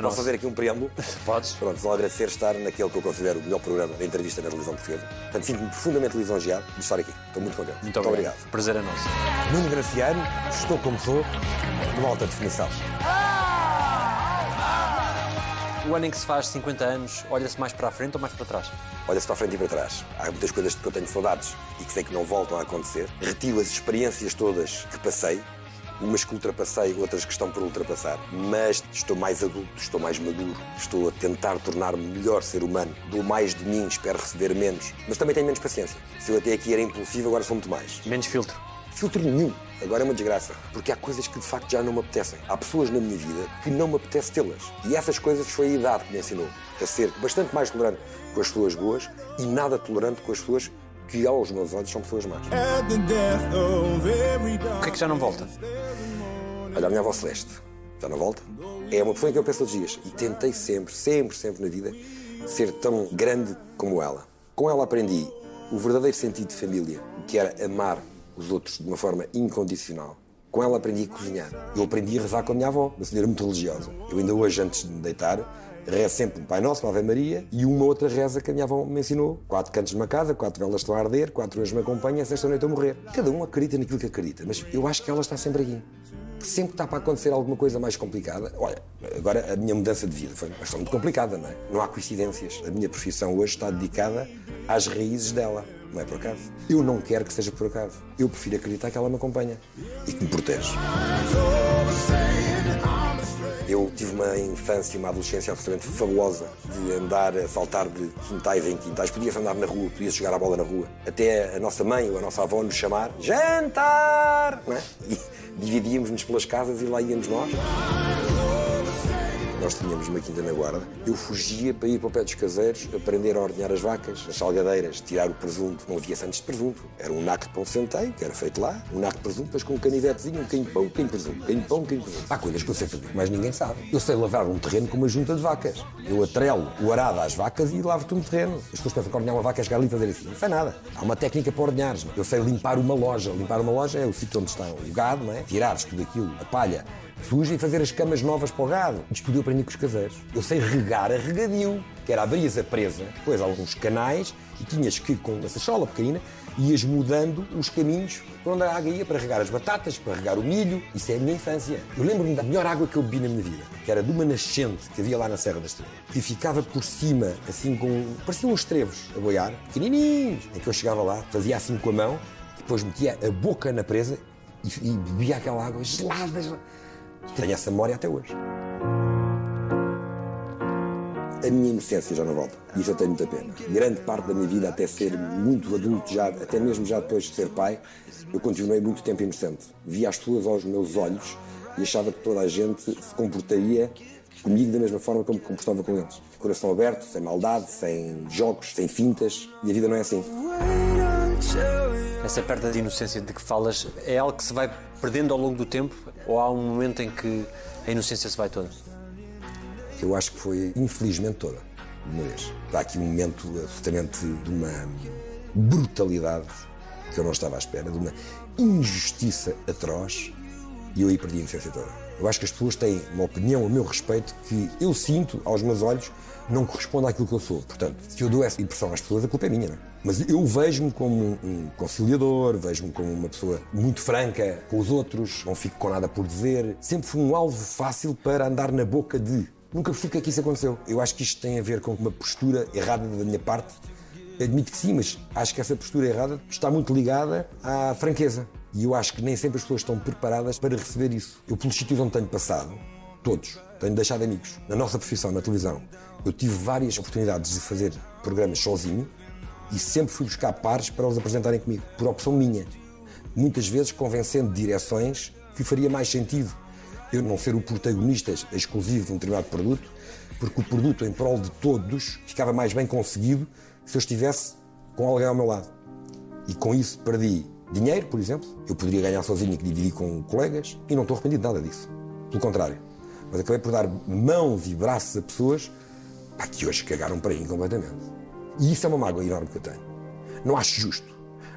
É Posso fazer aqui um preâmbulo? Podes. Pronto, vou agradecer estar naquele que eu considero o melhor programa de entrevista na televisão portuguesa. Portanto, sinto-me profundamente lisonjeado de estar aqui. Estou muito contente. Muito obrigado. Prazer é nosso. Nuno Graciano, estou como sou, numa alta definição. O ano em que se faz 50 anos, olha-se mais para a frente ou mais para trás? Olha-se para a frente e para trás. Há muitas coisas que eu tenho saudades e que sei que não voltam a acontecer. Retiro as experiências todas que passei. Umas que ultrapassei, outras que estão por ultrapassar. Mas estou mais adulto, estou mais maduro, estou a tentar tornar-me melhor ser humano. Dou mais de mim, espero receber menos. Mas também tenho menos paciência. Se eu até aqui era impulsivo, agora sou muito mais. Menos filtro. Filtro nenhum. Agora é uma desgraça. Porque há coisas que de facto já não me apetecem. Há pessoas na minha vida que não me apetece tê-las. E essas coisas foi a idade que me ensinou a ser bastante mais tolerante com as pessoas boas e nada tolerante com as pessoas que, aos meus olhos, são pessoas más. O que é que já não volta? Olha, a minha avó Celeste, já não volta? É uma pessoa em que eu penso todos os dias. E tentei sempre, sempre, sempre na vida ser tão grande como ela. Com ela aprendi o verdadeiro sentido de família, o que era amar os outros de uma forma incondicional. Com ela aprendi a cozinhar. Eu aprendi a rezar com a minha avó, uma senhora muito religiosa. Eu ainda hoje, antes de me deitar, rezo sempre um Pai Nosso, uma Ave Maria e uma outra reza que a minha avó me ensinou. Quatro cantos numa casa, quatro velas estão a arder, quatro anjos me acompanham, sexta noite eu morrer. Cada um acredita naquilo que acredita, mas eu acho que ela está sempre aqui sempre está para acontecer alguma coisa mais complicada, olha, agora a minha mudança de vida foi uma muito complicada, não é? Não há coincidências. A minha profissão hoje está dedicada às raízes dela, não é por acaso. Eu não quero que seja por acaso. Eu prefiro acreditar que ela me acompanha e que me protege. Eu tive uma infância e uma adolescência absolutamente fabulosa de andar a saltar de quintais em quintais. Podia-se andar na rua, podia-se jogar a bola na rua. Até a nossa mãe ou a nossa avó nos chamar jantar! É? E dividíamos-nos pelas casas e lá íamos nós. Nós tínhamos uma quinta na guarda. Eu fugia para ir para o pé dos caseiros, aprender a ordenhar as vacas, as salgadeiras, tirar o presunto. Não havia santos de presunto. Era um naco de pão centeio, que era feito lá, um naco de presunto, depois com um canivetezinho, um quem pão, quem presunto, quem pão, quem presunto. Há coisas que eu sei fazer mais ninguém sabe. Eu sei lavar um terreno com uma junta de vacas. Eu atrelo o arado às vacas e lavo-te um terreno. As pessoas pensam que ordenhar uma vaca é chegar ali e fazer assim. Não sei nada. Há uma técnica para ordenhares. é? Eu sei limpar uma loja. Limpar uma loja é o sítio onde está o gado, não é? Tirares tudo aquilo, a palha, e fazer as camas novas para o gado. Isto eu aprendi com os caseiros. Eu sei regar a regadio, que era abrias a presa, depois alguns canais, e tinhas que, com uma sachola pequenina, ias mudando os caminhos para onde a água ia, para regar as batatas, para regar o milho. Isso é a minha infância. Eu lembro-me da melhor água que eu bebi na minha vida, que era de uma nascente que havia lá na Serra da Estrela, que ficava por cima, assim com... pareciam uns trevos a boiar, pequenininhos, em que eu chegava lá, fazia assim com a mão, depois metia a boca na presa e, e bebia aquela água gelada, gelada. Tenho essa memória até hoje. A minha inocência já não volta. Isso eu tenho muita pena. Grande parte da minha vida, até ser muito adulto, já, até mesmo já depois de ser pai, eu continuei muito tempo inocente. Via as pessoas aos meus olhos e achava que toda a gente se comportaria comigo da mesma forma como me comportava com eles. Coração aberto, sem maldade, sem jogos, sem fintas. E a vida não é assim. Essa perda de inocência de que falas é algo que se vai perdendo ao longo do tempo ou há um momento em que a inocência se vai toda? Eu acho que foi, infelizmente, toda, de uma vez. Há aqui um momento absolutamente de uma brutalidade que eu não estava à espera, de uma injustiça atroz, e eu aí perdi a inocência toda. Eu acho que as pessoas têm uma opinião a meu respeito que eu sinto, aos meus olhos, não corresponde àquilo que eu sou. Portanto, se eu dou essa impressão às pessoas, a culpa é minha, não é? Mas eu vejo-me como um, conciliador, vejo-me como uma pessoa muito franca com os outros, não fico com nada por dizer. Sempre fui um alvo fácil para andar na boca de. Nunca percebi que é que isso aconteceu. Eu acho que isto tem a ver com uma postura errada da minha parte. Admito que sim, mas acho que essa postura errada está muito ligada à franqueza. E eu acho que nem sempre as pessoas estão preparadas para receber isso. Eu, pelos sítios onde tenho passado, todos, tenho deixado amigos. Na nossa profissão, na televisão, eu tive várias oportunidades de fazer programas sozinho e sempre fui buscar pares para os apresentarem comigo, por opção minha. Muitas vezes convencendo direções que faria mais sentido eu não ser o protagonista exclusivo de um determinado produto, porque o produto em prol de todos ficava mais bem conseguido se eu estivesse com alguém ao meu lado. E com isso perdi dinheiro, por exemplo, eu poderia ganhar sozinho e dividir com colegas, e não estou arrependido de nada disso. Pelo contrário. Mas acabei por dar mãos e braços a pessoas pá, que hoje cagaram para mim completamente. E isso é uma mágoa enorme que eu tenho. Não acho justo,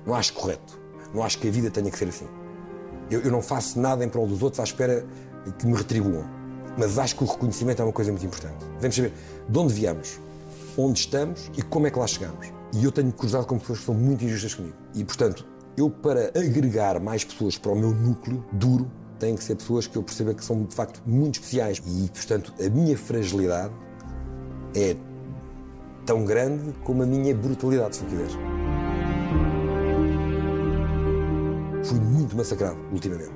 não acho correto, não acho que a vida tenha que ser assim. Eu, eu não faço nada em prol dos outros à espera que me retribuam. Mas acho que o reconhecimento é uma coisa muito importante. Devemos saber de onde viemos, onde estamos e como é que lá chegamos. E eu tenho cruzado com pessoas que são muito injustas comigo. E, portanto, eu, para agregar mais pessoas para o meu núcleo duro, têm que ser pessoas que eu perceba que são, de facto, muito especiais. E, portanto, a minha fragilidade é tão grande como a minha brutalidade, se quiseres. Fui muito massacrado ultimamente.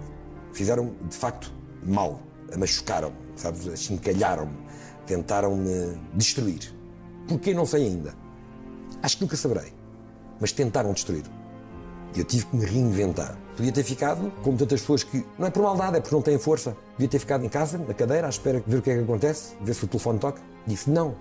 Fizeram, de facto, mal. Machucaram-me, sabes? Achincalharam-me. Tentaram-me destruir. Porquê? Não sei ainda. Acho que nunca saberei. Mas tentaram destruir-me. E eu tive que me reinventar. Podia ter ficado, como tantas pessoas que. Não é por maldade, é porque não têm força. Podia ter ficado em casa, na cadeira, à espera de ver o que é que acontece, ver se o telefone toca. Disse: não,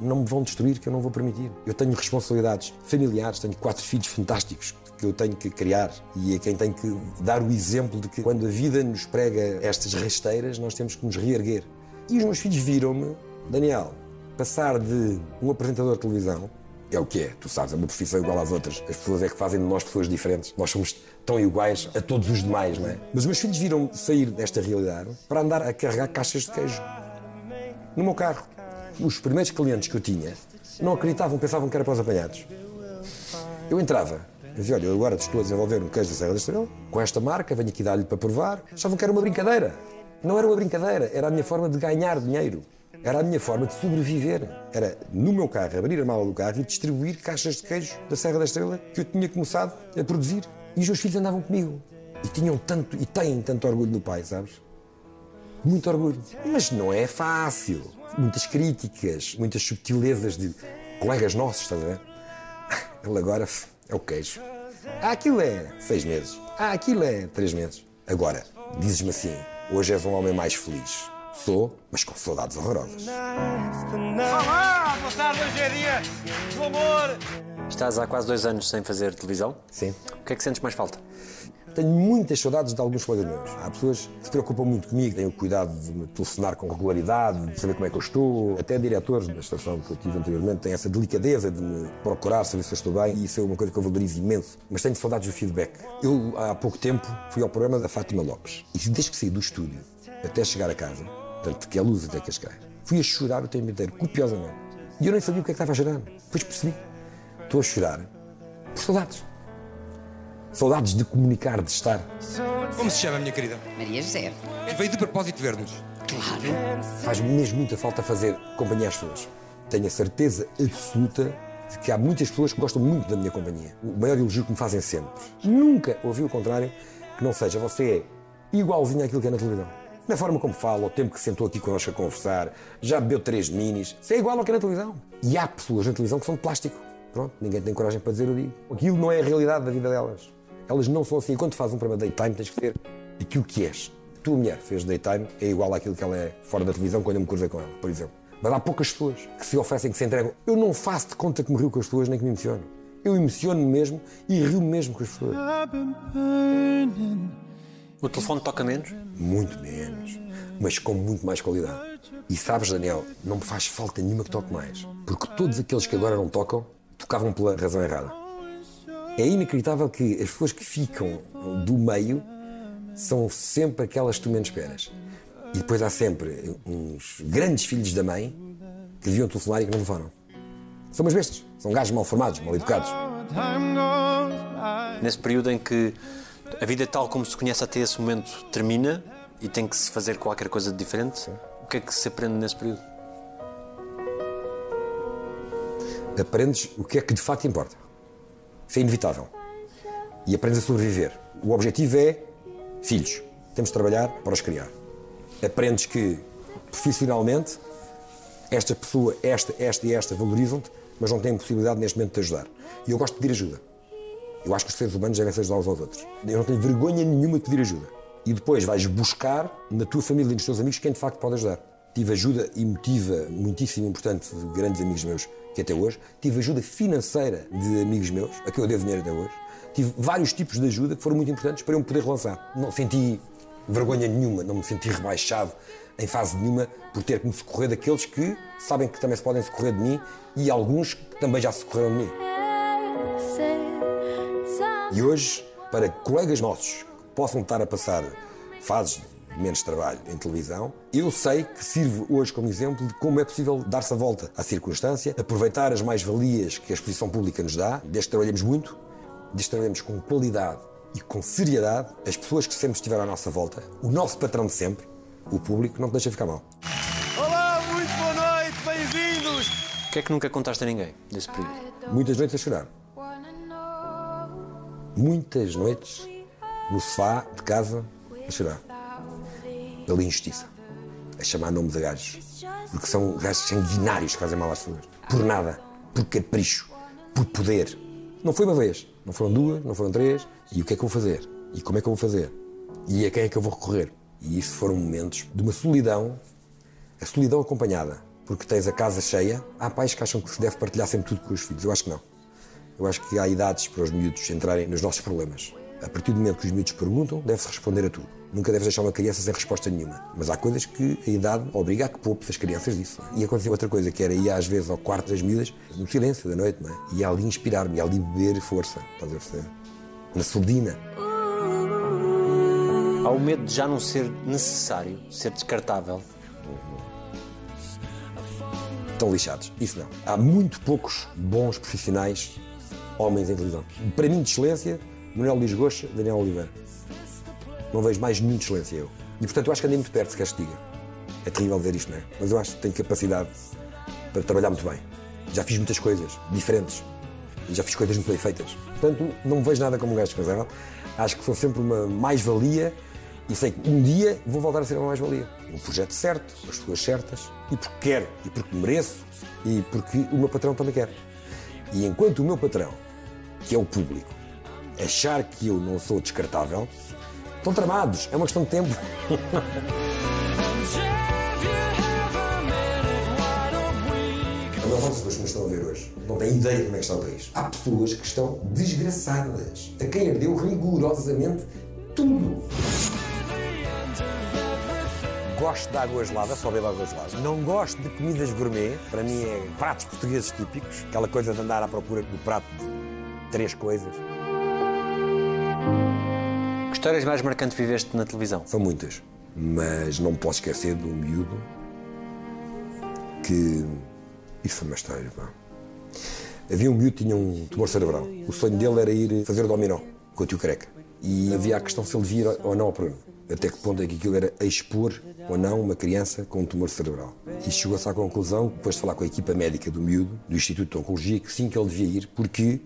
não me vão destruir, que eu não vou permitir. Eu tenho responsabilidades familiares, tenho quatro filhos fantásticos que eu tenho que criar e a quem tenho que dar o exemplo de que quando a vida nos prega estas rasteiras, nós temos que nos reerguer. E os meus filhos viram-me, Daniel, passar de um apresentador de televisão é o que é, tu sabes, é uma profissão igual às outras. As pessoas é que fazem de nós pessoas diferentes. Nós somos tão iguais a todos os demais, não é? Mas os meus filhos viram sair desta realidade para andar a carregar caixas de queijo no meu carro. Os primeiros clientes que eu tinha não acreditavam, pensavam que era para os apanhados. Eu entrava, eu dizia, olha, eu agora estou a desenvolver um queijo da Serra da Estrela, com esta marca, venho aqui dar-lhe para provar. Achavam que era uma brincadeira. Não era uma brincadeira, era a minha forma de ganhar dinheiro. Era a minha forma de sobreviver. Era, no meu carro, abrir a mala do carro e distribuir caixas de queijo da Serra da Estrela que eu tinha começado a produzir. E os meus filhos andavam comigo. E tinham tanto, e têm tanto orgulho do pai, sabes? Muito orgulho. Mas não é fácil. Muitas críticas, muitas subtilezas de colegas nossos, estás a ver? Ele agora é o queijo. Ah, aquilo é seis meses. Ah, aquilo é três meses. Agora, dizes-me assim, hoje és um homem mais feliz. Sou, mas com saudades horrorosas. Olá, boa tarde, hoje é dia do amor. Estás há quase dois anos sem fazer televisão. Sim. O que é que sentes mais falta? Tenho muitas saudades de alguns colegas meus. Há pessoas que se preocupam muito comigo, têm o cuidado de me telefonar com regularidade, de saber como é que eu estou. Até diretores da estação que eu tive anteriormente têm essa delicadeza de me procurar, saber se eu estou bem, e isso é uma coisa que eu valorizo imenso. Mas tenho saudades do feedback. Eu, há pouco tempo, fui ao programa da Fátima Lopes. E desde que saí do estúdio até chegar a casa, tanto que é luz até Cascais, fui a chorar o tempo inteiro, copiosamente. E eu nem sabia o que é que estava a chorar. Depois percebi. Estou a chorar por saudades. Saudades de comunicar, de estar. Como se chama, minha querida? Maria José. E veio de propósito ver-nos. Claro. Faz mesmo muita falta fazer companhia às pessoas. Tenho a certeza absoluta de que há muitas pessoas que gostam muito da minha companhia. O maior elogio que me fazem sempre. Nunca ouvi o contrário que não seja você é igualzinho àquilo que é na televisão. Na forma como fala, o tempo que sentou aqui connosco a conversar, já bebeu três minis, você é igual ao que é na televisão. E há pessoas na televisão que são de plástico. Pronto, ninguém tem coragem para dizer o digo. Aquilo não é a realidade da vida delas. Elas não são assim. Quando fazes um programa daytime, tens que ter aquilo que és. A tua mulher fez daytime, é igual àquilo que ela é fora da televisão quando eu me cruzei com ela, por exemplo. Mas há poucas pessoas que se oferecem, que se entregam. Eu não faço de conta que me rio com as pessoas, nem que me emociono. Eu emociono-me mesmo e rio mesmo com as pessoas. O telefone toca menos? Muito menos, mas com muito mais qualidade. E sabes, Daniel, não me faz falta nenhuma que toque mais. Porque todos aqueles que agora não tocam, tocavam pela razão errada. É inacreditável que as pessoas que ficam do meio são sempre aquelas que tu menos esperas. E depois há sempre uns grandes filhos da mãe que deviam telefonar e que não foram. São umas bestas. São gajos mal formados, mal educados. Nesse período em que a vida tal como se conhece até esse momento termina e tem que se fazer qualquer coisa de diferente, o que é que se aprende nesse período? aprendes o que é que de facto importa. Isso é inevitável. E aprendes a sobreviver. O objetivo é filhos. Temos de trabalhar para os criar. Aprendes que profissionalmente esta pessoa, esta, esta e esta valorizam-te, mas não têm possibilidade neste momento de te ajudar. E eu gosto de pedir ajuda. Eu acho que os seres humanos devem se ajudar uns aos outros. Eu não tenho vergonha nenhuma de pedir ajuda. e depois vais buscar na tua família e nos teus amigos quem de facto pode ajudar. Tive ajuda emotiva muitíssimo importante de grandes amigos meus que até hoje. Tive ajuda financeira de amigos meus, a que eu devo dinheiro até hoje. Tive vários tipos de ajuda que foram muito importantes para eu me poder relançar. Não senti vergonha nenhuma, não me senti rebaixado em fase nenhuma por ter que me socorrer daqueles que sabem que também se podem socorrer de mim e alguns que também já se socorreram de mim. E hoje, para colegas nossos que possam estar a passar fases menos trabalho em televisão, eu sei que sirvo hoje como exemplo de como é possível dar-se a volta à circunstância, aproveitar as mais-valias que a exposição pública nos dá, desde que trabalhemos muito, desde que trabalhemos com qualidade e com seriedade, as pessoas que sempre estiveram à nossa volta, o nosso patrão de sempre, o público, não te deixa ficar mal. Olá, muito boa noite, bem-vindos! O que é que nunca contaste a ninguém desse período? Muitas noites a chorar. Muitas noites no sofá de casa a chorar. Pela injustiça. A chamar nomes a gajos. Porque são gajos sanguinários que fazem mal às pessoas. Por nada. Por capricho. Por poder. Não foi uma vez. Não foram duas, não foram três. E o que é que eu vou fazer? E como é que eu vou fazer? E a quem é que eu vou recorrer? E isso foram momentos de uma solidão. A solidão acompanhada. Porque tens a casa cheia. Há pais que acham que se deve partilhar sempre tudo com os filhos. Eu acho que não. Eu acho que há idades para os miúdos entrarem nos nossos problemas. A partir do momento que os miúdos perguntam, deve-se responder a tudo. Nunca deves deixar uma criança sem resposta nenhuma. Mas há coisas que a idade obriga a que poupe as crianças disso. é? E aconteceu outra coisa, que era ir às vezes ao quarto das miúdas, no silêncio da noite, não é? E ali inspirar-me, e ali beber força, estás a perceber? Na surdina. Há o medo de já não ser necessário, ser descartável. Estão lixados. Isso não. Há muito poucos bons profissionais homens em televisão. Para mim, de excelência, Manuel Luís Goxa, Daniel Oliveira. Não vejo mais nenhum excelência eu. E portanto eu acho que andei muito perto, se queres que diga. É terrível ver isto, não é? Mas eu acho que tenho capacidade para trabalhar muito bem. Já fiz muitas coisas diferentes. Já fiz coisas muito bem feitas. Portanto, não vejo nada como um gajo descansado. Acho que sou sempre uma mais-valia e sei que um dia vou voltar a ser uma mais-valia. Um projeto certo, as pessoas certas, e porque quero, e porque mereço, e porque o meu patrão também quer. E enquanto o meu patrão, que é o público, achar que eu não sou descartável, estão tramados. É uma questão de tempo. Parte das pessoas que nos estão a ver hoje não têm ideia de como é que está o país. Há pessoas que estão desgraçadas, a quem ardeu rigorosamente tudo. Gosto de água gelada, só bebo água gelada. Não gosto de comidas gourmet, para mim é pratos portugueses típicos, aquela coisa de andar à procura do prato de três coisas. Histórias mais marcantes viveste na televisão? São muitas, mas não posso esquecer um miúdo que. Isso foi uma história, pá. Havia um miúdo que tinha um tumor cerebral. O sonho dele era ir fazer dominó com o tio Careca. E havia a questão se ele devia ir ou não ao programa. Até que ponto é que aquilo era expor ou não uma criança com um tumor cerebral. E chegou-se à conclusão, depois de falar com a equipa médica do miúdo, do Instituto de Oncologia, que sim, que ele devia ir, porque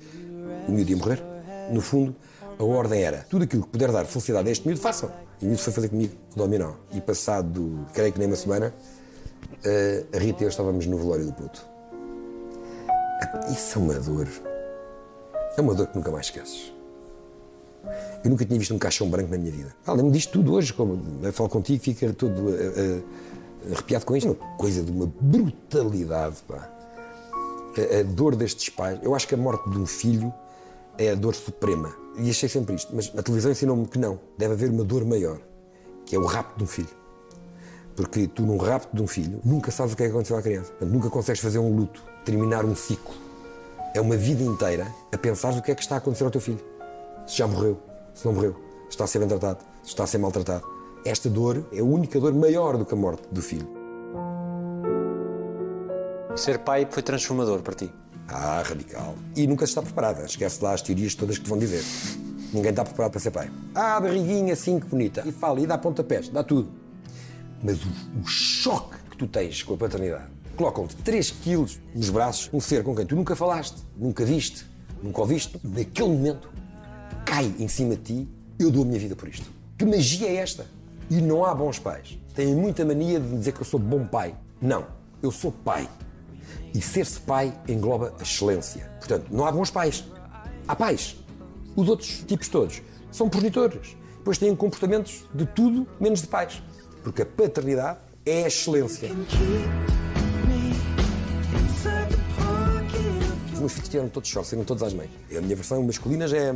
o miúdo ia morrer. No fundo, a ordem era: tudo aquilo que puder dar felicidade a este miúdo, façam. E o miúdo foi fazer comigo o dominó. E passado, creio que nem uma semana, eh, a Rita e eu estávamos no velório do puto. Isso é uma dor. É uma dor que nunca mais esqueces. Eu nunca tinha visto um caixão branco na minha vida. Ah, Lembro-me disto tudo hoje, como eu falo contigo, fica todo eh, eh, arrepiado com isto. Uma coisa de uma brutalidade, pá. A, a dor destes pais. Eu acho que a morte de um filho é a dor suprema. E achei sempre isto. Mas a televisão ensinou-me que não. Deve haver uma dor maior, que é o rapto de um filho. Porque tu, num rapto de um filho, nunca sabes o que é que aconteceu à criança. Nunca consegues fazer um luto, terminar um ciclo. É uma vida inteira a pensar o que é que está a acontecer ao teu filho. Se já morreu, se não morreu, se está a ser bem tratado, se está a ser maltratado. Esta dor é a única dor maior do que a morte do filho. Ser pai foi transformador para ti. Ah, radical. E nunca se está preparada. Esquece lá as teorias todas que te vão dizer. Ninguém está preparado para ser pai. Ah, barriguinha assim que bonita. E fala, e dá pontapés, dá tudo. Mas o, o choque que tu tens com a paternidade. Colocam-te 3 quilos nos braços, um ser com quem tu nunca falaste, nunca viste, nunca ouviste. Naquele momento, cai em cima de ti, eu dou a minha vida por isto. Que magia é esta? E não há bons pais. Têm muita mania de dizer que eu sou bom pai. Não, eu sou pai. E ser-se pai engloba a excelência. Portanto, não há bons pais. Há pais. Os outros tipos todos são progenitores. depois têm comportamentos de tudo menos de pais. Porque a paternidade é a excelência. Os meus filhos tiveram todos shorts, saíram todos às mães. A minha versão masculina já é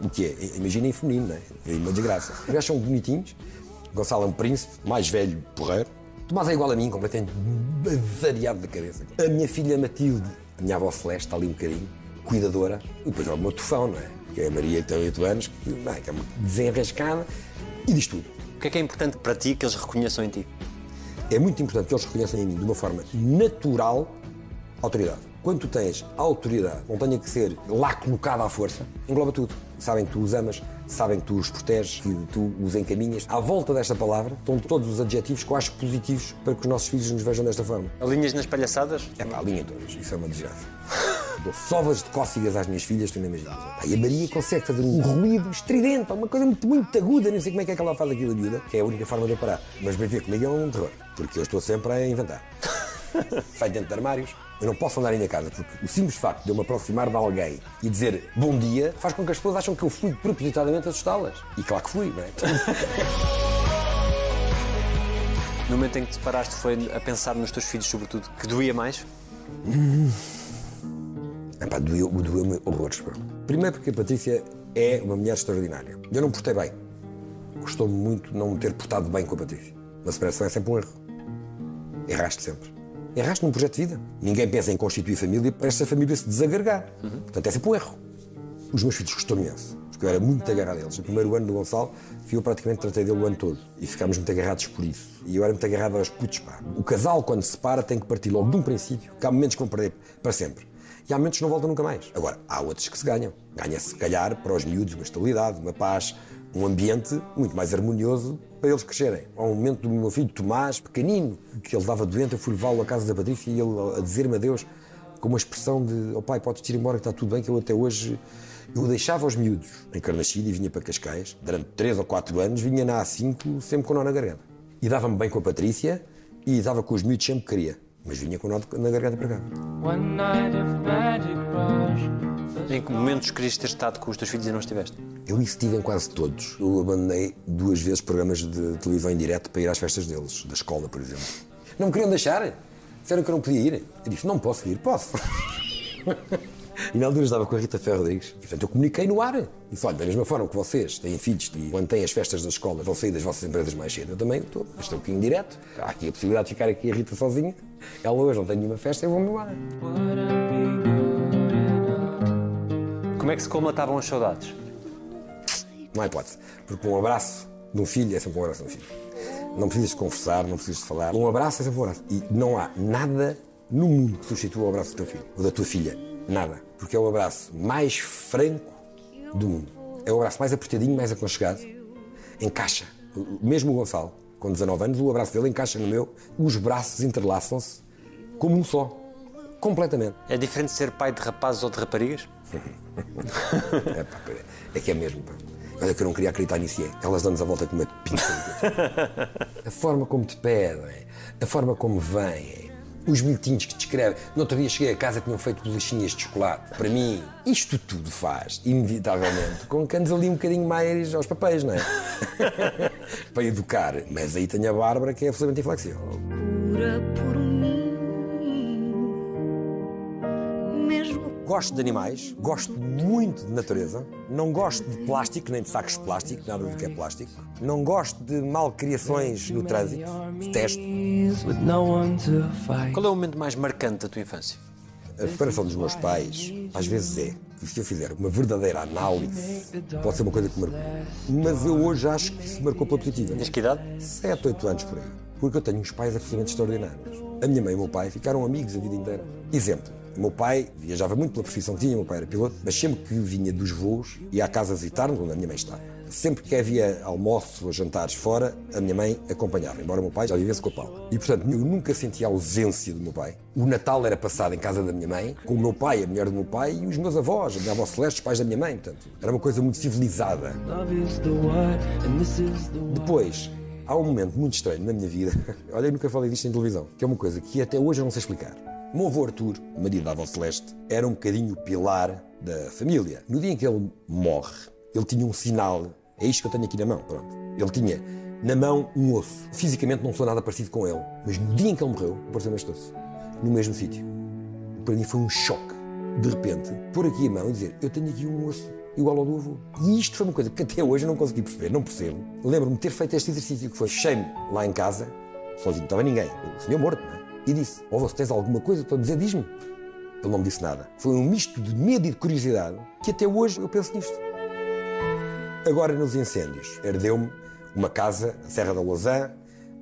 o que é? Imaginem feminino, não é? É uma desgraça. Os gajos são bonitinhos. Gonçalo é um príncipe, mais velho, porreiro. Tomás é igual a mim, completamente variado da cabeça. A minha filha Matilde, a minha avó Celeste, está ali um bocadinho, cuidadora. E depois há o meu tufão, não é? Que é a Maria, que tem 8 anos, que, não é? que é uma desenrascada e diz tudo. O que é que é importante para ti que eles reconheçam em ti? É muito importante que eles reconheçam em mim, de uma forma natural, autoridade. Quando tu tens autoridade, não tenha que ser lá colocada à força, engloba tudo. Sabem que tu os amas, sabem que tu os proteges, que tu os encaminhas. À volta desta palavra estão todos os adjetivos que eu acho positivos para que os nossos filhos nos vejam desta forma. Alinhas nas palhaçadas? É pá, alinhem todas, isso é uma desgraça. Dou sovas de cócegas às minhas filhas, tu não imaginas. Pá, e a Maria consegue fazer um ruído estridente, uma coisa muito, muito aguda, não sei como é que é que ela faz aquilo a miúda, que é a única forma de eu parar. Mas bem ver comigo é um terror, porque eu estou sempre a inventar. Sai dentro de armários, eu não posso andar em minha casa, porque o simples facto de eu me aproximar de alguém e dizer bom dia faz com que as pessoas acham que eu fui propositadamente assustá-las. E claro que fui, não é? No momento em que te paraste foi a pensar nos teus filhos, sobretudo, que doía mais? Epá, doeu, doeu-me horrores. pá. Primeiro porque a Patrícia é uma mulher extraordinária. Eu não portei bem. Gostou-me muito não me ter portado bem com a Patrícia. Uma separação é sempre um erro. Erraste sempre. Erraste num projeto de vida. Ninguém pensa em constituir família para esta família se desagregar. Portanto, é sempre um erro. Os meus filhos gostou imenso, porque eu era muito agarrado a eles. No primeiro ano do Gonçalo, eu praticamente tratei dele o ano todo. E ficámos muito agarrados por isso. E eu era muito agarrado aos putos, pá. O casal, quando se separa, tem que partir logo de um princípio, que há momentos que vão perder para sempre. E há momentos que não voltam nunca mais. Agora, há outros que se ganham. Ganha-se, se calhar, para os miúdos, uma estabilidade, uma paz, um ambiente muito mais harmonioso para eles crescerem. Há um momento do meu filho Tomás, pequenino, que ele estava doente, eu fui levá-lo à casa da Patrícia e ele a dizer-me adeus com uma expressão de oh pai, podes ir embora que está tudo bem, que eu até hoje eu deixava os miúdos em Carnaxide e vinha para Cascais, durante 3 ou 4 anos, vinha na A5 sempre com nó na garganta. E dava-me bem com a Patrícia e dava com os miúdos sempre que queria, mas vinha com nó na garganta para cá. One night of magic. Em que momentos querias ter estado com os teus filhos e não estiveste? Eu isso estive em quase todos. Eu abandonei duas vezes programas de televisão em direto para ir às festas deles, da escola, por exemplo. Não me queriam deixar. Disseram que eu não podia ir. Eu disse, não posso ir. Posso. E na altura estava com a Rita Ferro Rodrigues. E, portanto, eu comuniquei no ar. Disse, olha, da mesma forma que vocês têm filhos e quando têm as festas da escola vão sair das vossas empresas mais cedo, eu também estou. Mas estou aqui em direto. Há aqui a possibilidade de ficar aqui a Rita sozinha. Ela hoje não tem nenhuma festa, eu vou-me no Como é que se colmatavam as saudades? Não há hipótese. Porque um abraço de um filho é sempre um abraço de um filho. Não precisas de conversar, não precisas de falar. Um abraço é sempre um abraço. E não há nada no mundo que substitua o abraço do teu filho ou da tua filha. Nada. Porque é o abraço mais franco do mundo. É o abraço mais apertadinho, mais aconchegado. Encaixa. Mesmo o Gonçalo, com 19 anos, o abraço dele encaixa no meu. Os braços entrelaçam-se como um só. Completamente. É diferente ser pai de rapazes ou de raparigas? É, pá, é que é mesmo. Pá. Olha que eu não queria acreditar nisso. é. Elas dão-nos a volta com uma pinça. a forma como te pedem, a forma como vêm, os bilhetinhos que te escrevem. No outro dia cheguei a casa tinham feito bolachinhas de chocolate. Para mim, isto tudo faz, inevitavelmente, com que andes ali um bocadinho mais aos papéis, não é? Para educar. Mas aí tenho a Bárbara que é absolutamente inflexível. Por Gosto de animais, gosto muito de natureza, não gosto de plástico, nem de sacos de plástico, nada do que é plástico. Não gosto de malcriações no trânsito, detesto. Qual é o momento mais marcante da tua infância? A separação dos meus pais, às vezes é, que se eu fizer uma verdadeira análise, pode ser uma coisa que marcou. Mas eu hoje acho que se marcou pela positiva. Tens que idade? 7, 8 anos por aí. Porque eu tenho uns pais absolutamente extraordinários. A minha mãe e o meu pai ficaram amigos a vida inteira. Exemplo. Meu pai viajava muito pela profissão que tinha, meu pai era piloto, mas sempre que vinha dos voos, ia à casa visitar-nos, onde a minha mãe está. Sempre que havia almoços ou jantares fora, a minha mãe acompanhava, embora o meu pai já vivesse com a Paula. E, portanto, eu nunca senti a ausência do meu pai. O Natal era passado em casa da minha mãe, com o meu pai, a mulher do meu pai e os meus avós, a minha avó Celeste, os pais da minha mãe. Portanto, era uma coisa muito civilizada. Depois, há um momento muito estranho na minha vida. Olha, eu nunca falei disto em televisão, que é uma coisa que até hoje eu não sei explicar. O meu avô Artur, marido da avó Celeste, era um bocadinho o pilar da família. No dia em que ele morre, ele tinha um sinal É isto que eu tenho aqui na mão. Pronto. Ele tinha na mão um osso. Fisicamente não sou nada parecido com ele, mas no dia em que ele morreu, apareceu este osso, no mesmo sítio. Para mim foi um choque. De repente, pôr aqui a mão e dizer: Eu tenho aqui um osso igual ao do avô. E isto foi uma coisa que até hoje eu não consegui perceber, não percebo. Lembro-me de ter feito este exercício que foi fechei-me lá em casa, sozinho, não estava ninguém, o senhor morto, não é? E disse: Ó, oh, se tens alguma coisa para dizer, diz-me. Ele não me disse nada. Foi um misto de medo e de curiosidade que até hoje eu penso nisto. Agora, nos incêndios, herdeu-me uma casa, a Serra da Lousã,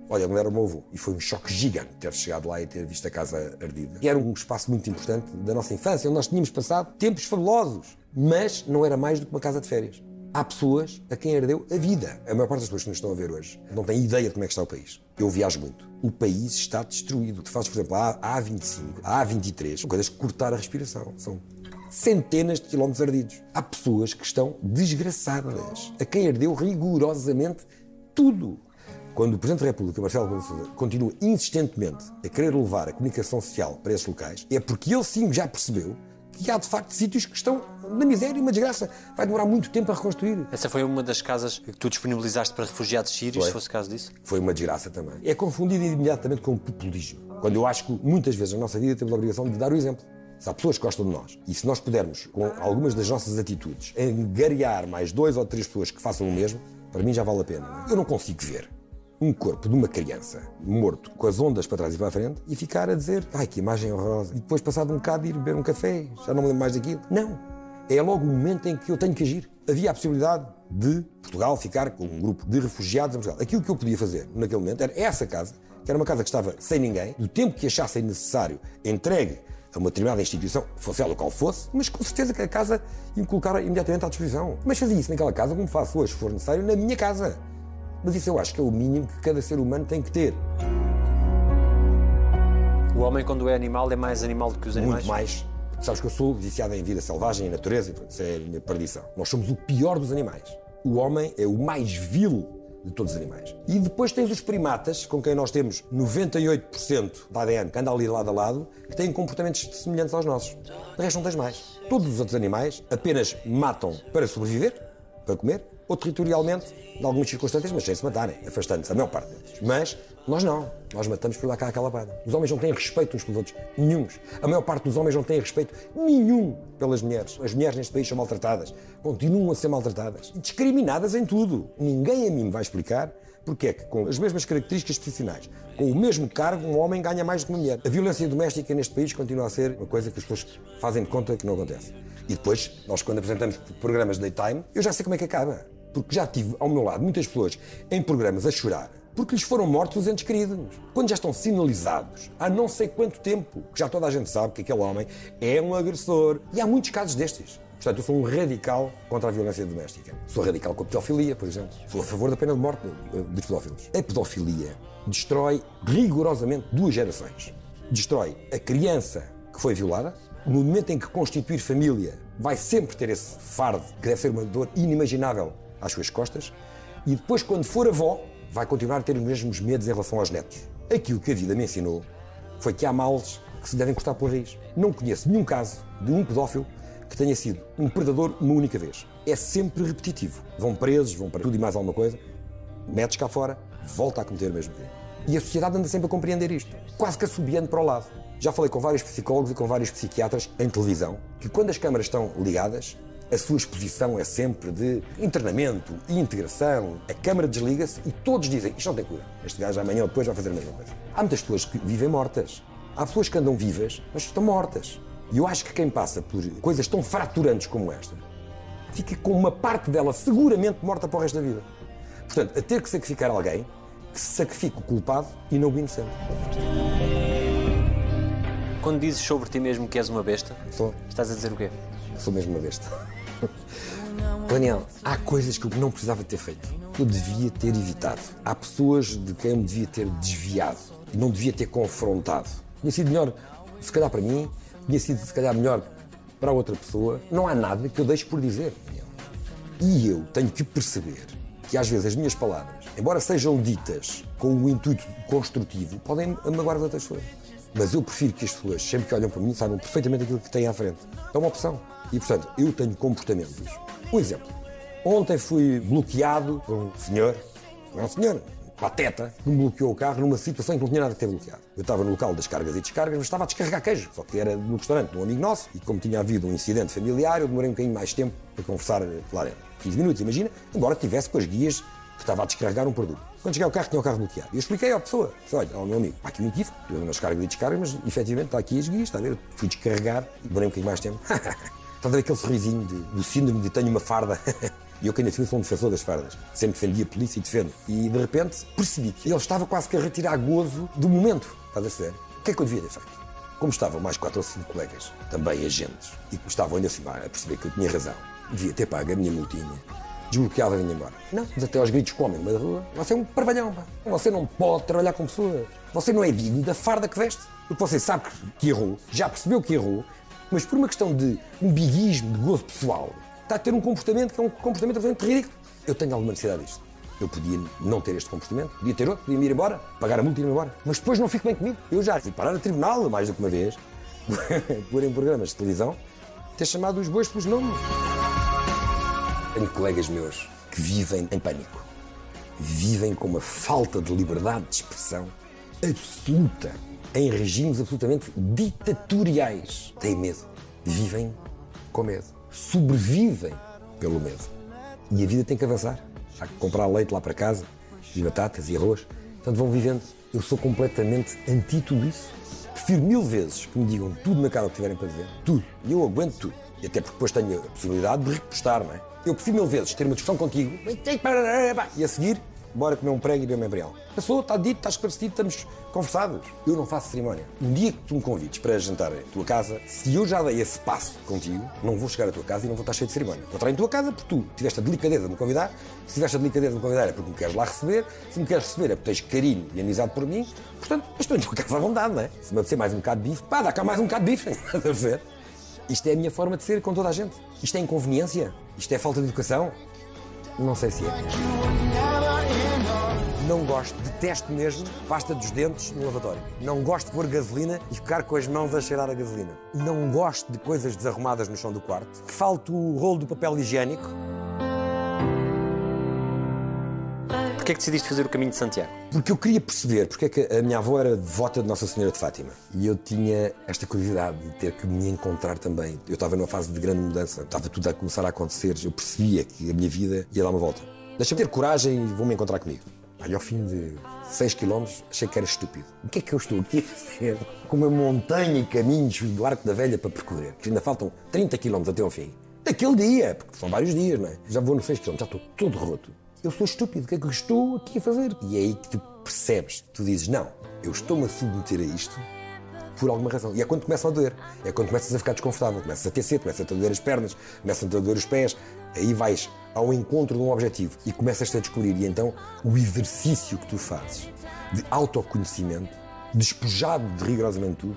olha, onde era o meu avô. E foi um choque gigante ter chegado lá e ter visto a casa ardida. E era um espaço muito importante da nossa infância, onde nós tínhamos passado tempos fabulosos. Mas não era mais do que uma casa de férias. Há pessoas a quem herdeu a vida. A maior parte das pessoas que nos estão a ver hoje não têm ideia de como é que está o país. Eu viajo muito. O país está destruído. Tu fazes, por exemplo, a A25, a A23, são coisas que cortar a respiração. São centenas de quilómetros ardidos. Há pessoas que estão desgraçadas, a quem herdeu rigorosamente tudo. Quando o Presidente da República, Marcelo Rebelo Sousa, continua insistentemente a querer levar a comunicação social para esses locais, é porque ele sim já percebeu que há de facto sítios que estão na miséria e uma desgraça. Vai demorar muito tempo a reconstruir. Essa foi uma das casas que tu disponibilizaste para refugiados sírios, se fosse caso disso? Foi uma desgraça também. É confundido imediatamente com populismo. Quando eu acho que muitas vezes na nossa vida temos a obrigação de dar o exemplo. Se há pessoas que gostam de nós e se nós pudermos, com algumas das nossas atitudes, angariar mais dois ou três pessoas que façam o mesmo, para mim já vale a pena. Eu não consigo ver um corpo de uma criança morto com as ondas para trás e para a frente e ficar a dizer ai que imagem horrorosa e depois passado um bocado ir beber um café, já não me lembro mais daquilo. Não. É logo o momento em que eu tenho que agir. Havia a possibilidade de Portugal ficar com um grupo de refugiados em Portugal. Aquilo que eu podia fazer naquele momento era essa casa, que era uma casa que estava sem ninguém, do tempo que achassem necessário, entregue a uma determinada instituição, fosse ela qual fosse, mas com certeza que a casa ia me colocar imediatamente à disposição. Mas fazia isso naquela casa como faço hoje, se for necessário, na minha casa. Mas isso eu acho que é o mínimo que cada ser humano tem que ter. O homem, quando é animal, é mais animal do que os animais? Muito mais. Sabes que eu sou viciado em vida selvagem e natureza, isso é a minha perdição. Nós somos o pior dos animais. O homem é o mais vil de todos os animais. E depois tens os primatas, com quem nós temos 98% da ADN que anda ali lado a lado, que têm comportamentos semelhantes aos nossos. De resto não tens mais. Todos os outros animais apenas matam para sobreviver, para comer, ou territorialmente, em algumas circunstâncias, mas sem se matarem, afastando-se, a maior parte deles. Mas nós não. Nós matamos por lá cá aquelapada. Os homens não têm respeito uns pelos outros. Nenhuns. A maior parte dos homens não tem respeito nenhum pelas mulheres. As mulheres neste país são maltratadas. Continuam a ser maltratadas. Discriminadas em tudo. Ninguém a mim me vai explicar porque é que, com as mesmas características profissionais, com o mesmo cargo, um homem ganha mais do que uma mulher. A violência doméstica neste país continua a ser uma coisa que as pessoas fazem de conta que não acontece. E depois, nós quando apresentamos programas de daytime, eu já sei como é que acaba. Porque já tive ao meu lado muitas pessoas em programas a chorar porque lhes foram mortos os entes queridos. Quando já estão sinalizados há não sei quanto tempo, que já toda a gente sabe que aquele homem é um agressor. E há muitos casos destes. Portanto, eu sou um radical contra a violência doméstica. Sou radical com a pedofilia, por exemplo. Sou a favor da pena de morte dos pedófilos. A pedofilia destrói rigorosamente duas gerações. Destrói a criança que foi violada, no momento em que constituir família vai sempre ter esse fardo, que deve ser uma dor inimaginável às suas costas, e depois, quando for avó, vai continuar a ter os mesmos medos em relação aos netos. Aquilo que a vida me ensinou foi que há males que se devem cortar pela raiz. Não conheço nenhum caso de um pedófilo que tenha sido um predador uma única vez. É sempre repetitivo. Vão presos, vão para tudo e mais alguma coisa, metes cá fora, volta a cometer o mesmo crime. E a sociedade anda sempre a compreender isto, quase que assobiando para o lado. Já falei com vários psicólogos e com vários psiquiatras em televisão que quando as câmaras estão ligadas, a sua exposição é sempre de internamento e integração. A Câmara desliga-se e todos dizem isto não tem cura. Este gajo amanhã ou depois vai fazer a mesma coisa. Há muitas pessoas que vivem mortas. Há pessoas que andam vivas, mas estão mortas. E eu acho que quem passa por coisas tão fraturantes como esta fica com uma parte dela seguramente morta para o resto da vida. Portanto, a ter que sacrificar alguém que se sacrifique o culpado e não o inocente. Quando dizes sobre ti mesmo que és uma besta, Sou. estás a dizer o quê? Sou mesmo uma besta. Daniel, há coisas que eu não precisava ter feito, que eu devia ter evitado. Há pessoas de quem eu me devia ter desviado, não devia ter confrontado. Tinha sido melhor, se calhar para mim, tinha sido se calhar melhor para outra pessoa. Não há nada que eu deixe por dizer. Daniel. E eu tenho que perceber que às vezes as minhas palavras, embora sejam ditas com o intuito construtivo, podem amagoar as outras pessoas. Mas eu prefiro que as pessoas, sempre que olham para mim, saibam perfeitamente aquilo que têm à frente. É uma opção. E, portanto, eu tenho comportamentos. Um exemplo. Ontem fui bloqueado por um senhor, não é um senhor, pateta, que me bloqueou o carro numa situação em que não tinha nada a ter bloqueado. Eu estava no local das cargas e descargas, mas estava a descarregar queijo, só que era no restaurante de um amigo nosso, e como tinha havido um incidente familiar, eu demorei um bocadinho mais tempo para conversar lá dentro. 15 minutos, imagina, embora tivesse com as guias que estava a descarregar um produto. Quando cheguei ao carro, tinha o carro bloqueado. E eu expliquei à pessoa, disse, olha, ao meu amigo, há aqui um equívoco, eu nas cargas e descargas, mas efetivamente está aqui as guias, está a ver? Fui descarregar e demorei um bocadinho mais tempo. Está a ver aquele sorrisinho de- do síndrome de tenho uma farda. E eu que ainda sou um defensor das fardas. Sempre defendi a polícia e defendo. E de repente percebi que ele estava quase que a retirar gozo do momento. Estás a ser? O que é que eu devia ter feito? Como estavam mais quatro ou cinco colegas, também agentes, e que estavam ainda assim a perceber que eu tinha razão, devia ter pago a minha multinha, desbloqueava e vinha embora. Não, mas até aos gritos comem no meio da rua. Você é um parvalhão, pá. Você não pode trabalhar com pessoas. Você não é digno da farda que veste. Porque você sabe que errou, já percebeu que errou, mas por uma questão de um biguismo, de gozo pessoal, está a ter um comportamento que é um comportamento absolutamente ridículo. Eu tenho alguma necessidade disto. Eu podia não ter este comportamento, podia ter outro, podia me ir embora, pagar a multa e ir embora. Mas depois não fico bem comigo. Eu já fui parar a tribunal mais do que uma vez, por em programas de televisão, ter chamado os bois pelos nomes. Tenho colegas meus que vivem em pânico. Vivem com uma falta de liberdade de expressão absoluta, em regimes absolutamente ditatoriais. Têm medo. Vivem com medo. Sobrevivem pelo medo. E a vida tem que avançar. Há que comprar leite lá para casa, e batatas e arroz. Portanto, vão vivendo. Eu sou completamente anti tudo isso. Prefiro mil vezes que me digam tudo na cara que tiverem para dizer. Tudo. E eu aguento tudo. E até porque depois tenho a possibilidade de repostar, não é? Eu prefiro mil vezes ter uma discussão contigo e a seguir, bora comer um prego e beber uma embrião. Passou, está dito, está esclarecido, estamos conversados. Eu não faço cerimónia. Um dia que tu me convides para jantar em tua casa, se eu já dei esse passo contigo, não vou chegar à tua casa e não vou estar cheio de cerimónia. Vou entrar em tua casa porque tu tiveste a delicadeza de me convidar. Se tiveste a delicadeza de me convidar é porque me queres lá receber. Se me queres receber é porque tens carinho e amizade por mim. Portanto, eu estou em tua casa à vontade, não é? Se me apetecer mais um bocado de bife, pá, dá cá mais um bocado de bife. Estás a ver? Isto é a minha forma de ser com toda a gente. Isto é inconveniência? Isto é falta de educação? Não sei se é. Não gosto, detesto mesmo pasta dos dentes no lavatório. Não gosto de pôr gasolina e ficar com as mãos a cheirar a gasolina. Não gosto de coisas desarrumadas no chão do quarto. Que falte o rolo do papel higiênico. Porquê é que decidiste fazer o caminho de Santiago? Porque eu queria perceber porque é que a minha avó era devota de Nossa Senhora de Fátima. E eu tinha esta curiosidade de ter que me encontrar também. Eu estava numa fase de grande mudança, estava tudo a começar a acontecer. Eu percebia que a minha vida ia dar uma volta. Deixa-me ter coragem e vou-me encontrar comigo. Aí, ao fim de 6 km, achei que era estúpido. O que é que eu estou aqui a fazer? Com uma montanha e caminhos do Arco da Velha para percorrer, que ainda faltam 30 km até ao fim. Daquele dia, porque são vários dias, não é? Já vou nos 6 km, já estou todo roto. Eu sou estúpido, o que é que eu estou aqui a fazer? E é aí que tu percebes, tu dizes, não, eu estou-me a submeter a isto por alguma razão. E é quando começam a doer. É quando começas a ficar desconfortável, começas a sede, começas a doer as pernas, começam a doer os pés. Aí vais ao encontro de um objetivo e começas a descobrir. E então o exercício que tu fazes de autoconhecimento, despojado de rigorosamente tudo,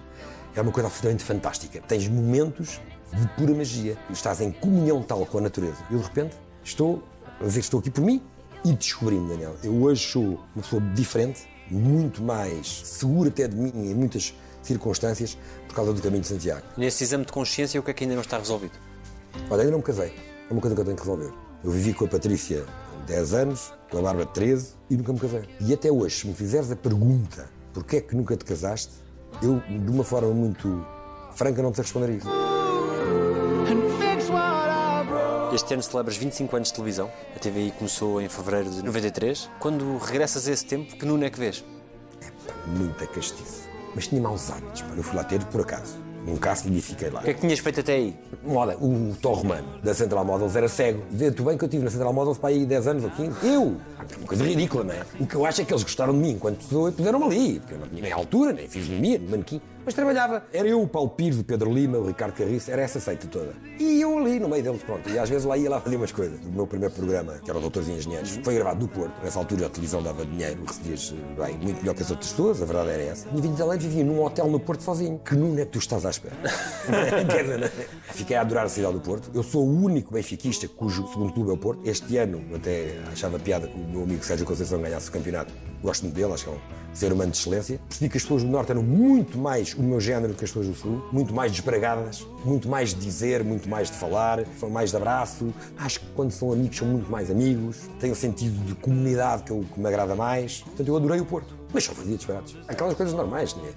é uma coisa absolutamente fantástica. Tens momentos de pura magia. Estás em comunhão tal com a natureza. Eu, de repente, estou estou aqui por mim e descobri-me, Daniel. Eu hoje sou uma pessoa diferente, muito mais segura até de mim em muitas circunstâncias por causa do caminho de Santiago. Nesse exame de consciência, o que é que ainda não está resolvido? Olha, ainda não me casei. É uma coisa que eu tenho que resolver. Eu vivi com a Patrícia 10 anos, com a Bárbara 13 e nunca me casei. E até hoje, se me fizeres a pergunta porquê é que nunca te casaste, eu, de uma forma muito franca, não te sei responder isso. Este ano celebras 25 anos de televisão. A TVI começou em fevereiro de 93. Quando regressas a esse tempo, que Nuno é que vês? Muita castiça. Mas tinha maus hábitos, pá. Eu fui lá ter por acaso. Num caso e fiquei lá. O que é que tinhas feito até aí? Moda, o Tó Romano da Central Models era cego. Vê-te bem que eu estive na Central Models para aí 10 anos ou 15. Eu! É uma coisa ridícula, não é? O que eu acho é que eles gostaram de mim enquanto pessoa e puseram-me ali. Porque eu não tinha nem altura, nem fisionomia, nem manequim. Mas trabalhava. Era eu, o Paulo Pires, o Pedro Lima, o Ricardo Carriço, era essa seita toda. E eu ali, no meio deles, pronto. E às vezes lá ia lá fazer umas coisas. O meu primeiro programa, que era o Doutores e Engenheiros, foi gravado no Porto. Nessa altura a televisão dava dinheiro, recebias bem, muito melhor que as outras pessoas, a verdade era essa. E 20 anos vivia num hotel no Porto sozinho. Que não é que tu estás à espera. É? Fiquei a adorar a cidade do Porto. Eu sou o único benfiquista cujo segundo clube é o Porto. Este ano até achava piada que o meu amigo Sérgio Conceição ganhasse o campeonato gosto muito dele, acho que é um ser humano de excelência. Percebi que as pessoas do Norte eram muito mais o meu género que as pessoas do Sul, muito mais desbragadas, muito mais de dizer, muito mais de falar, são mais de abraço. Acho que quando são amigos são muito mais amigos, têm o sentido de comunidade que, eu, que me agrada mais. Portanto, eu adorei o Porto. Mas só fazia disparados. Aquelas coisas normais, tinha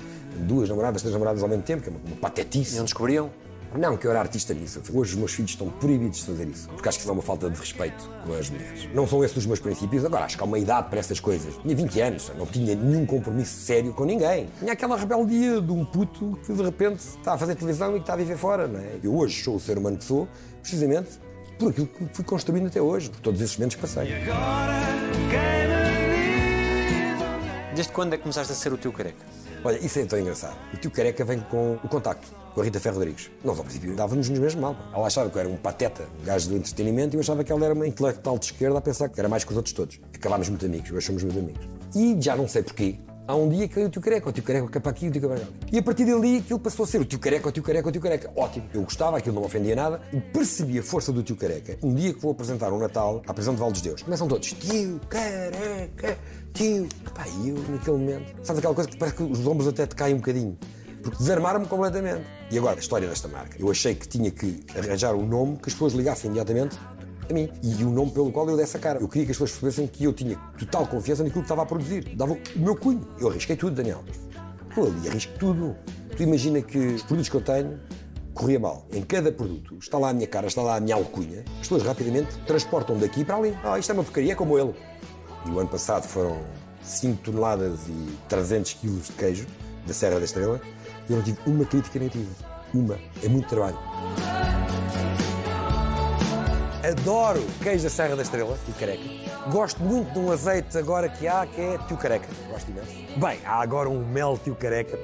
duas namoradas, três namoradas ao mesmo tempo, que é uma, uma patetice. Não descobriam? Não, que eu era artista nisso. Hoje os meus filhos estão proibidos de fazer isso. Porque acho que isso é uma falta de respeito com as mulheres. Não são esses os meus princípios. Agora, acho que há uma idade para essas coisas. Tinha 20 anos, não tinha nenhum compromisso sério com ninguém. Tinha aquela rebeldia de um puto que de repente está a fazer televisão e que está a viver fora, não é? Eu hoje sou o ser humano que sou, precisamente por aquilo que fui construindo até hoje, por todos esses momentos que passei. Desde quando é que começaste a ser o teu careca? Olha, isso é tão engraçado. O tio Careca vem com o contacto, com a Rita Ferro Rodrigues. Nós, ao princípio, dávamos nos mesmo mal. Ela achava que eu era um pateta, um gajo do entretenimento, e eu achava que ela era uma intelectual de esquerda a pensar que era mais que os outros todos. Acabámos muito amigos, hoje somos muito amigos. E já não sei porquê, há um dia que o tio Careca, o tio Careca capa aqui, o tio Careca. E a partir dali aquilo passou a ser o tio Careca, o tio Careca, o tio Careca. Ótimo. Eu gostava, aquilo não ofendia nada, e percebi a força do tio Careca. Um dia que vou apresentar um Natal à prisão de Val dos Deus, começam todos, tio Careca, tio. Pá, eu naquele momento, sabes aquela coisa que parece que os ombros até te caem um bocadinho. Porque desarmaram-me completamente. E agora, a história desta marca. Eu achei que tinha que arranjar um nome que as pessoas ligassem imediatamente a mim. E o nome pelo qual eu desse a cara. Eu queria que as pessoas percebessem que eu tinha total confiança naquilo que estava a produzir. Dava o meu cunho. Eu arrisquei tudo, Daniel. Eu ali arrisco tudo. Tu imagina que os produtos que eu tenho corria mal. Em cada produto está lá a minha cara, está lá a minha alcunha. As pessoas rapidamente transportam daqui para ali. Ah, isto é uma porcaria, é como ele. E o ano passado foram 5 toneladas e 300 quilos de queijo da Serra da Estrela. E eu não tive uma crítica negativa. Uma. É muito trabalho. Adoro queijo da Serra da Estrela, tio careca. Gosto muito de um azeite agora que há, que é tio careca. Gosto imenso. Bem, há agora um mel tio careca.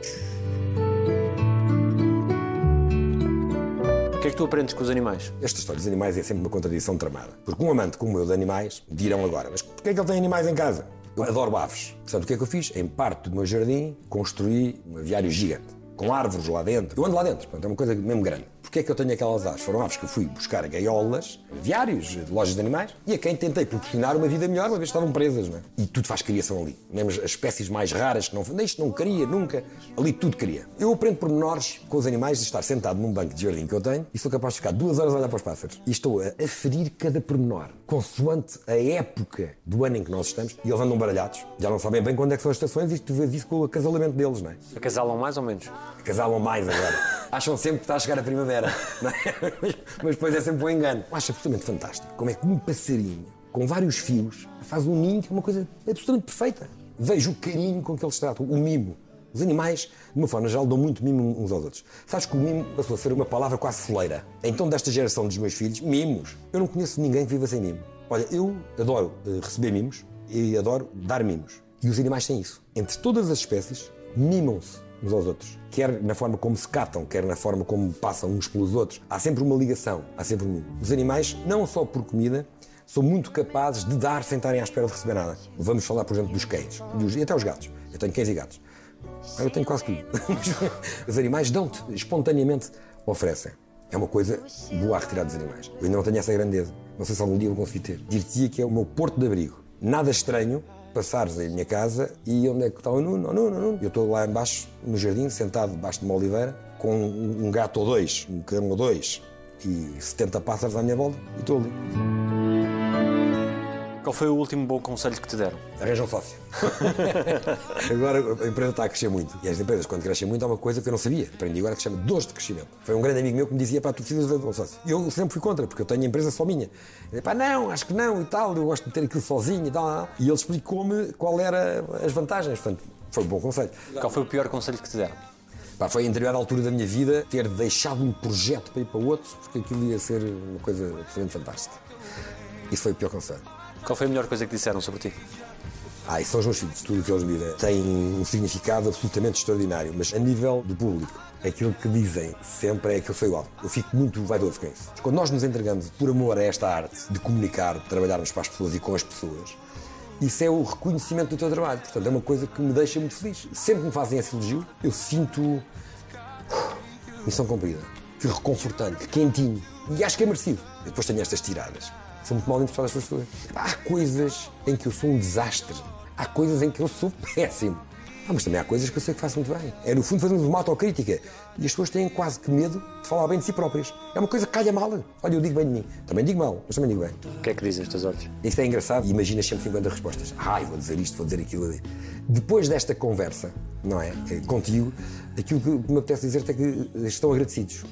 O que é que tu aprendes com os animais? Esta história dos animais é sempre uma contradição tramada. Porque um amante como eu de animais dirão agora, mas porquê é que ele tem animais em casa? Eu adoro aves. Portanto, o que é que eu fiz? Em parte do meu jardim, construí um aviário gigante, com árvores lá dentro. Eu ando lá dentro, portanto, é uma coisa mesmo grande. Porquê é que eu tenho aquelas aves? Foram aves que eu fui buscar gaiolas, aviários, de lojas de animais, e a quem tentei proporcionar uma vida melhor, uma vez estavam presas, não é? E tudo faz criação ali. Mesmo as espécies mais raras que não... Isto não queria, nunca. Ali tudo queria. Eu aprendo pormenores com os animais de estar sentado num banco de jardim que eu tenho e sou capaz de ficar duas horas a olhar para os pássaros. E estou a aferir cada pormenor, consoante a época do ano em que nós estamos, e eles andam baralhados. Já não sabem bem quando é que são as estações e tu vês isso com o acasalamento deles, não é? Acasalam mais ou menos? Casalam mais agora. Acham sempre que está a chegar a primavera. não é? Mas, mas depois é sempre um engano. Acho absolutamente fantástico. Como é que um passarinho com vários fios faz um ninho que é uma coisa absolutamente perfeita. Vejo o carinho com que eles tratam, o mimo. Os animais, de uma forma geral, dão muito mimo uns aos outros. Sabes que o mimo passou a ser uma palavra quase foleira. Então, desta geração dos meus filhos, mimos. Eu não conheço ninguém que viva sem mimo. Olha, eu adoro eh, receber mimos e adoro dar mimos. E os animais têm isso. Entre todas as espécies, mimam-se uns aos outros. Quer na forma como se catam, quer na forma como passam uns pelos outros. Há sempre uma ligação, há sempre um mimo. Os animais, não só por comida, são muito capazes de dar sem estarem à espera de receber nada. Vamos falar, por exemplo, dos cães e até os gatos. Eu tenho cães e gatos. Eu tenho quase tudo. Os animais dão-te, espontaneamente oferecem. É uma coisa boa a retirar dos animais. Eu ainda não tenho essa grandeza. Não sei se algum dia vou conseguir ter. Dir-te-ia que é o meu porto de abrigo. Nada estranho passares em minha casa e onde é que está o Nuno? Oh, Nuno, Nuno. Eu estou lá embaixo, no jardim, sentado debaixo de uma oliveira, com um um gato ou dois, um cão ou dois, e 70 pássaros à minha volta, e estou ali. Qual foi o último bom conselho que te deram? Arranja um sócio. agora a empresa está a crescer muito. E as empresas, quando crescem muito, há uma coisa que eu não sabia. Aprendi agora que se chama dores de crescimento. Foi um grande amigo meu que me dizia, pá, tu precisas de um sócio. E eu sempre fui contra, porque eu tenho a empresa só minha. Ele, pá, não, acho que não e tal, eu gosto de ter aquilo sozinho e tal. E ele explicou-me qual era as vantagens. Portanto, foi um bom conselho. Qual foi o pior conselho que te deram? Pá, foi a interior altura da minha vida ter deixado um projeto para ir para outro, porque aquilo ia ser uma coisa absolutamente fantástica. Isso foi o pior conselho. Qual foi a melhor coisa que disseram sobre ti? Ah, e são os meus filhos, tudo o que eles me dizem tem um significado absolutamente extraordinário, mas a nível do público, aquilo que dizem sempre é que eu sou igual. Eu fico muito vaidoso com isso. Quando nós nos entregamos por amor a esta arte de comunicar, de trabalharmos para as pessoas e com as pessoas, isso é o reconhecimento do teu trabalho. Portanto, é uma coisa que me deixa muito feliz. Sempre me fazem esse elogio, eu sinto missão cumprida. Que reconfortante, que quentinho. E acho que é merecido. Eu depois tenho estas tiradas. São muito mal interpretadas pelas pessoas. Há coisas em que eu sou um desastre. Há coisas em que eu sou péssimo. Ah, mas também há coisas que eu sei que faço muito bem. É, no fundo, fazemos uma autocrítica. E as pessoas têm quase que medo de falar bem de si próprias. É uma coisa que calha mal. Olha, eu digo bem de mim. Também digo mal, mas também digo bem. O que é que dizem os teus olhos? Isto é engraçado imaginas sempre 50 respostas. Ai, vou dizer isto, vou dizer aquilo. Depois desta conversa, não é? Contigo, aquilo que me apetece dizer-te é que estão agradecidos.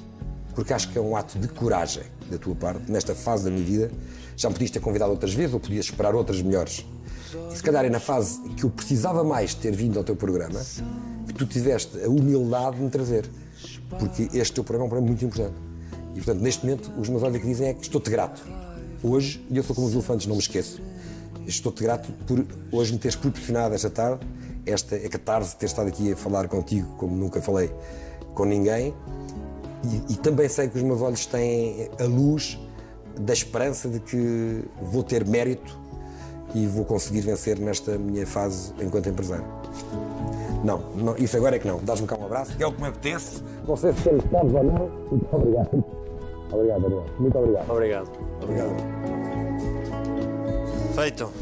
Porque acho que é um ato de coragem da tua parte, nesta fase da minha vida. Já me podias ter convidado outras vezes ou podias esperar outras melhores. E se calhar é na fase que eu precisava mais ter vindo ao teu programa que tu tiveste a humildade de me trazer. Porque este teu programa é um programa muito importante. E portanto, neste momento, os meus olhos que dizem é que estou-te grato. Hoje, e eu sou como os elefantes, não me esqueço. Estou-te grato por hoje me teres proporcionado esta tarde, esta é catarse ter estado aqui a falar contigo como nunca falei com ninguém. E, e também sei que os meus olhos têm a luz da esperança de que vou ter mérito e vou conseguir vencer nesta minha fase enquanto empresário. Não, não isso agora é que não. Dás-me cá um abraço, que é o que me apetece. Não sei se sabes ou não. Muito obrigado. Obrigado, Daniel. Muito obrigado. Obrigado. Obrigado. Feito.